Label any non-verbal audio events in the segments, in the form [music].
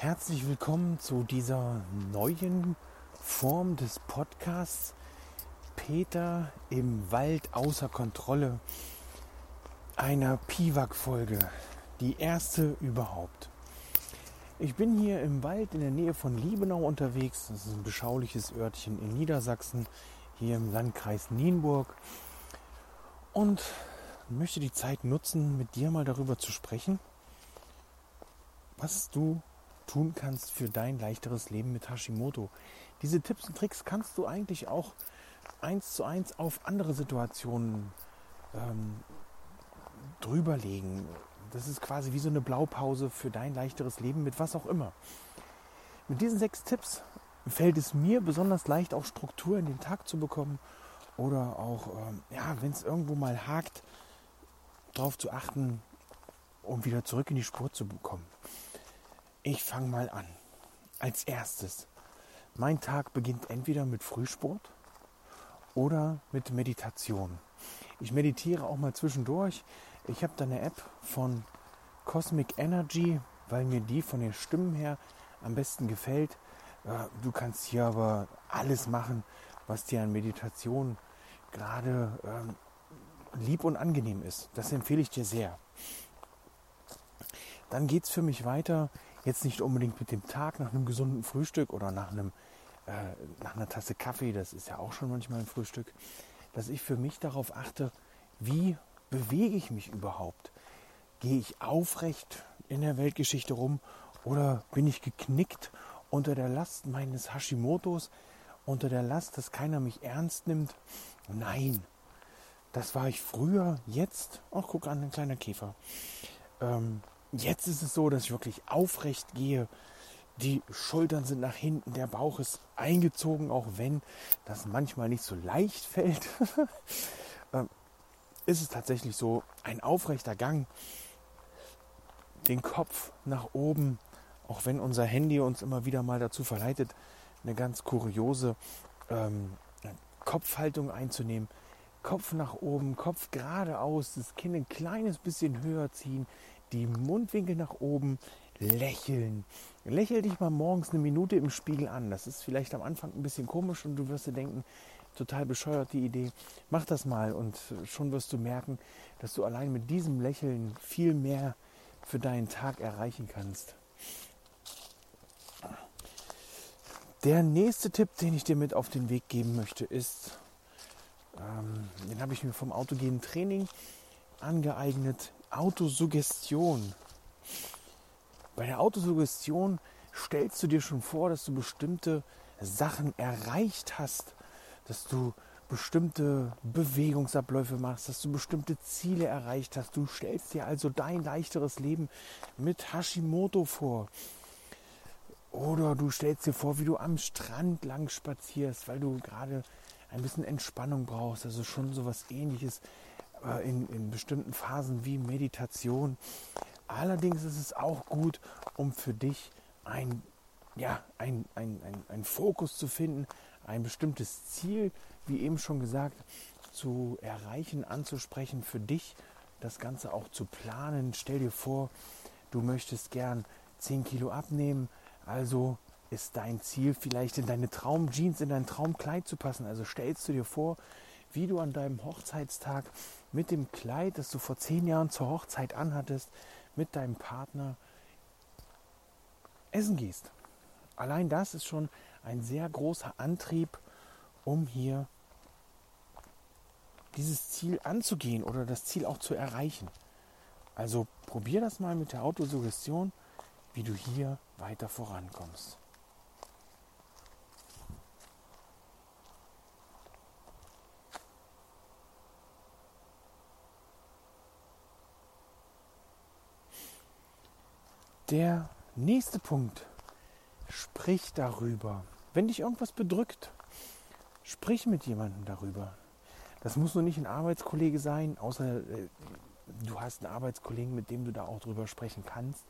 Herzlich willkommen zu dieser neuen Form des Podcasts Peter im Wald außer Kontrolle einer Piwak-Folge, die erste überhaupt. Ich bin hier im Wald in der Nähe von Liebenau unterwegs. Das ist ein beschauliches Örtchen in Niedersachsen, hier im Landkreis Nienburg. Und möchte die Zeit nutzen, mit dir mal darüber zu sprechen, was du tun kannst für dein leichteres Leben mit Hashimoto. Diese Tipps und Tricks kannst du eigentlich auch eins zu eins auf andere Situationen ähm, drüberlegen. Das ist quasi wie so eine Blaupause für dein leichteres Leben mit was auch immer. Mit diesen sechs Tipps fällt es mir besonders leicht, auch Struktur in den Tag zu bekommen oder auch, ähm, ja, wenn es irgendwo mal hakt, darauf zu achten, um wieder zurück in die Spur zu bekommen. Ich fange mal an. Als erstes, mein Tag beginnt entweder mit Frühsport oder mit Meditation. Ich meditiere auch mal zwischendurch. Ich habe da eine App von Cosmic Energy, weil mir die von den Stimmen her am besten gefällt. Du kannst hier aber alles machen, was dir an Meditation gerade ähm, lieb und angenehm ist. Das empfehle ich dir sehr. Dann geht es für mich weiter Jetzt nicht unbedingt mit dem Tag nach einem gesunden Frühstück oder nach, einem, äh, nach einer Tasse Kaffee, das ist ja auch schon manchmal ein Frühstück, dass ich für mich darauf achte, wie bewege ich mich überhaupt? Gehe ich aufrecht in der Weltgeschichte rum oder bin ich geknickt unter der Last meines Hashimotos, unter der Last, dass keiner mich ernst nimmt? Nein, das war ich früher, jetzt, ach guck an, ein kleiner Käfer. Ähm, Jetzt ist es so, dass ich wirklich aufrecht gehe. Die Schultern sind nach hinten, der Bauch ist eingezogen, auch wenn das manchmal nicht so leicht fällt. [laughs] Ähm, ist es tatsächlich so, ein aufrechter Gang, den Kopf nach oben, auch wenn unser Handy uns immer wieder mal dazu verleitet, eine ganz kuriose ähm, Kopfhaltung einzunehmen. Kopf nach oben, Kopf geradeaus, das Kinn ein kleines bisschen höher ziehen, die Mundwinkel nach oben, lächeln. Lächel dich mal morgens eine Minute im Spiegel an. Das ist vielleicht am Anfang ein bisschen komisch und du wirst dir denken, total bescheuert die Idee. Mach das mal und schon wirst du merken, dass du allein mit diesem Lächeln viel mehr für deinen Tag erreichen kannst. Der nächste Tipp, den ich dir mit auf den Weg geben möchte, ist, ähm, den habe ich mir vom autogenen Training angeeignet, Autosuggestion. Bei der Autosuggestion stellst du dir schon vor, dass du bestimmte Sachen erreicht hast, dass du bestimmte Bewegungsabläufe machst, dass du bestimmte Ziele erreicht hast. Du stellst dir also dein leichteres Leben mit Hashimoto vor. Oder du stellst dir vor, wie du am Strand lang spazierst, weil du gerade ein bisschen Entspannung brauchst. Also schon so was ähnliches äh, in, in bestimmten Phasen wie Meditation. Allerdings ist es auch gut, um für dich ein, ja, ein, ein, ein, ein Fokus zu finden, ein bestimmtes Ziel, wie eben schon gesagt, zu erreichen, anzusprechen, für dich das Ganze auch zu planen. Stell dir vor, du möchtest gern 10 Kilo abnehmen, also ist dein Ziel vielleicht in deine Traumjeans, in dein Traumkleid zu passen. Also stellst du dir vor, wie du an deinem Hochzeitstag mit dem Kleid, das du vor zehn Jahren zur Hochzeit anhattest, mit deinem Partner essen gehst. Allein das ist schon ein sehr großer Antrieb, um hier dieses Ziel anzugehen oder das Ziel auch zu erreichen. Also probier das mal mit der Autosuggestion, wie du hier weiter vorankommst. Der nächste Punkt. Sprich darüber. Wenn dich irgendwas bedrückt, sprich mit jemandem darüber. Das muss nur nicht ein Arbeitskollege sein, außer äh, du hast einen Arbeitskollegen, mit dem du da auch drüber sprechen kannst.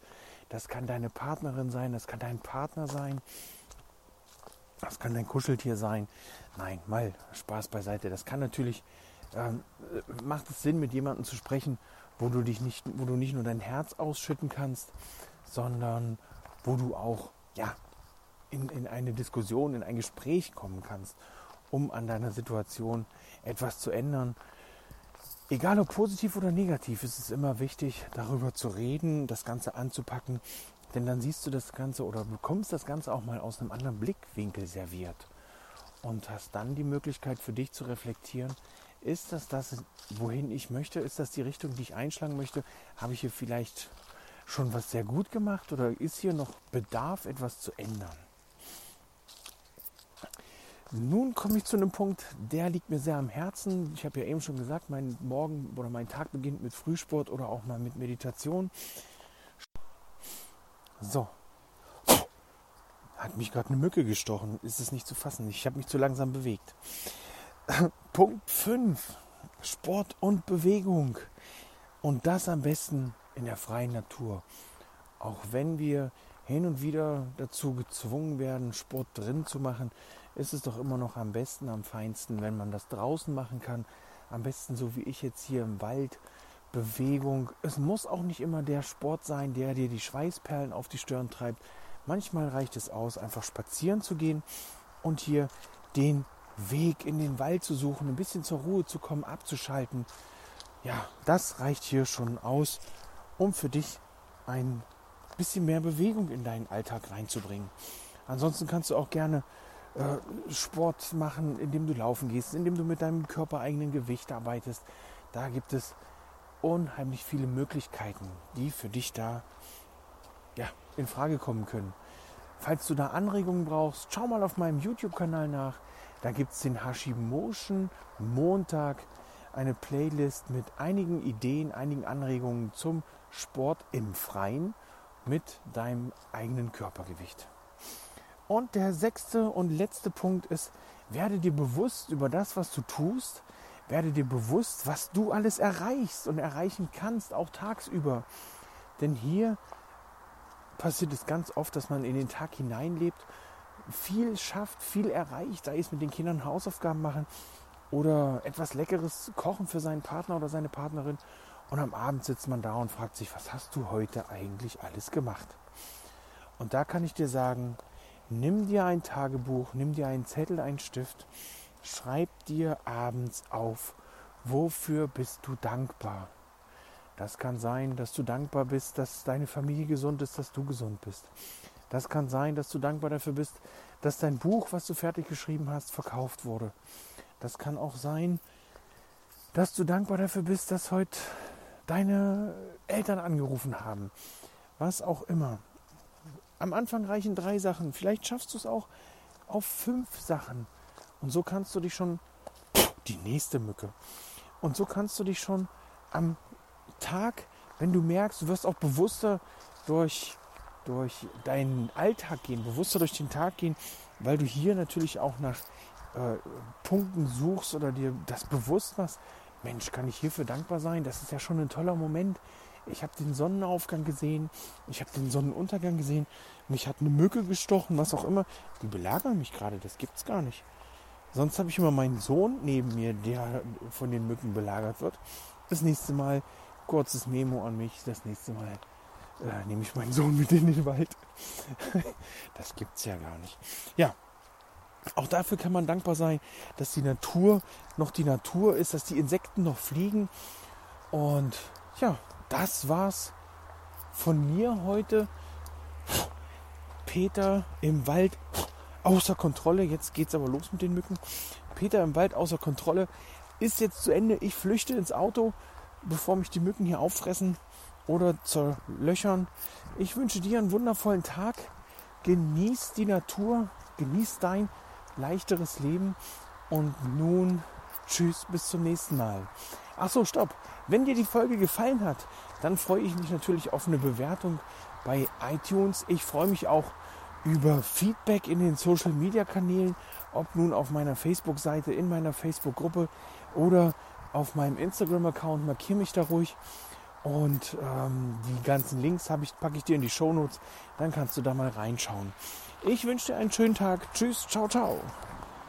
Das kann deine Partnerin sein, das kann dein Partner sein, das kann dein Kuscheltier sein. Nein, mal Spaß beiseite. Das kann natürlich, ähm, äh, macht es Sinn, mit jemandem zu sprechen, wo du dich nicht, wo du nicht nur dein Herz ausschütten kannst, sondern wo du auch ja, in, in eine Diskussion, in ein Gespräch kommen kannst, um an deiner Situation etwas zu ändern. Egal ob positiv oder negativ, ist es immer wichtig, darüber zu reden, das Ganze anzupacken, denn dann siehst du das Ganze oder bekommst das Ganze auch mal aus einem anderen Blickwinkel serviert und hast dann die Möglichkeit für dich zu reflektieren, ist das das, wohin ich möchte? Ist das die Richtung, die ich einschlagen möchte? Habe ich hier vielleicht schon was sehr gut gemacht oder ist hier noch Bedarf, etwas zu ändern? Nun komme ich zu einem Punkt, der liegt mir sehr am Herzen. Ich habe ja eben schon gesagt, mein Morgen oder mein Tag beginnt mit Frühsport oder auch mal mit Meditation. So. Hat mich gerade eine Mücke gestochen. Ist es nicht zu fassen. Ich habe mich zu langsam bewegt. [coughs] Punkt 5. Sport und Bewegung. Und das am besten in der freien Natur. Auch wenn wir hin und wieder dazu gezwungen werden, Sport drin zu machen, ist es doch immer noch am besten, am feinsten, wenn man das draußen machen kann. Am besten so wie ich jetzt hier im Wald. Bewegung. Es muss auch nicht immer der Sport sein, der dir die Schweißperlen auf die Stirn treibt. Manchmal reicht es aus, einfach spazieren zu gehen und hier den Weg in den Wald zu suchen, ein bisschen zur Ruhe zu kommen, abzuschalten. Ja, das reicht hier schon aus, um für dich ein bisschen mehr Bewegung in deinen Alltag reinzubringen. Ansonsten kannst du auch gerne äh, Sport machen, indem du laufen gehst, indem du mit deinem körpereigenen Gewicht arbeitest. Da gibt es unheimlich viele Möglichkeiten, die für dich da ja, in Frage kommen können. Falls du da Anregungen brauchst, schau mal auf meinem YouTube-Kanal nach. Da gibt es den Hashimotion Montag, eine Playlist mit einigen Ideen, einigen Anregungen zum Sport im Freien mit deinem eigenen Körpergewicht. Und der sechste und letzte Punkt ist, werde dir bewusst über das, was du tust, werde dir bewusst, was du alles erreichst und erreichen kannst, auch tagsüber. Denn hier passiert es ganz oft, dass man in den Tag hineinlebt, viel schafft, viel erreicht, sei es mit den Kindern Hausaufgaben machen oder etwas Leckeres kochen für seinen Partner oder seine Partnerin. Und am Abend sitzt man da und fragt sich, was hast du heute eigentlich alles gemacht? Und da kann ich dir sagen, nimm dir ein Tagebuch, nimm dir einen Zettel, einen Stift, schreib dir abends auf, wofür bist du dankbar? Das kann sein, dass du dankbar bist, dass deine Familie gesund ist, dass du gesund bist. Das kann sein, dass du dankbar dafür bist, dass dein Buch, was du fertig geschrieben hast, verkauft wurde. Das kann auch sein, dass du dankbar dafür bist, dass heute deine Eltern angerufen haben. Was auch immer. Am Anfang reichen drei Sachen. Vielleicht schaffst du es auch auf fünf Sachen. Und so kannst du dich schon, die nächste Mücke, und so kannst du dich schon am Tag, wenn du merkst, du wirst auch bewusster durch, durch deinen Alltag gehen, bewusster durch den Tag gehen, weil du hier natürlich auch nach äh, Punkten suchst oder dir das bewusst machst. Mensch, kann ich hierfür dankbar sein? Das ist ja schon ein toller Moment. Ich habe den Sonnenaufgang gesehen, ich habe den Sonnenuntergang gesehen, mich hat eine Mücke gestochen, was auch immer. Die belagern mich gerade, das gibt's gar nicht. Sonst habe ich immer meinen Sohn neben mir, der von den Mücken belagert wird. Das nächste Mal kurzes Memo an mich. Das nächste Mal äh, nehme ich meinen Sohn mit in den Wald. [laughs] das gibt's ja gar nicht. Ja, auch dafür kann man dankbar sein, dass die Natur noch die Natur ist, dass die Insekten noch fliegen. Und ja, das war's von mir heute. Peter im Wald außer Kontrolle. Jetzt geht's aber los mit den Mücken. Peter im Wald außer Kontrolle ist jetzt zu Ende. Ich flüchte ins Auto, bevor mich die Mücken hier auffressen oder zerlöchern. Ich wünsche dir einen wundervollen Tag. Genieß die Natur, genieß dein leichteres Leben und nun tschüss bis zum nächsten Mal. Achso, stopp. Wenn dir die Folge gefallen hat, dann freue ich mich natürlich auf eine Bewertung bei iTunes. Ich freue mich auch über Feedback in den Social Media Kanälen, ob nun auf meiner Facebook-Seite, in meiner Facebook-Gruppe oder auf meinem Instagram-Account. Markiere mich da ruhig. Und ähm, die ganzen Links ich, packe ich dir in die Show Notes. Dann kannst du da mal reinschauen. Ich wünsche dir einen schönen Tag. Tschüss, ciao, ciao.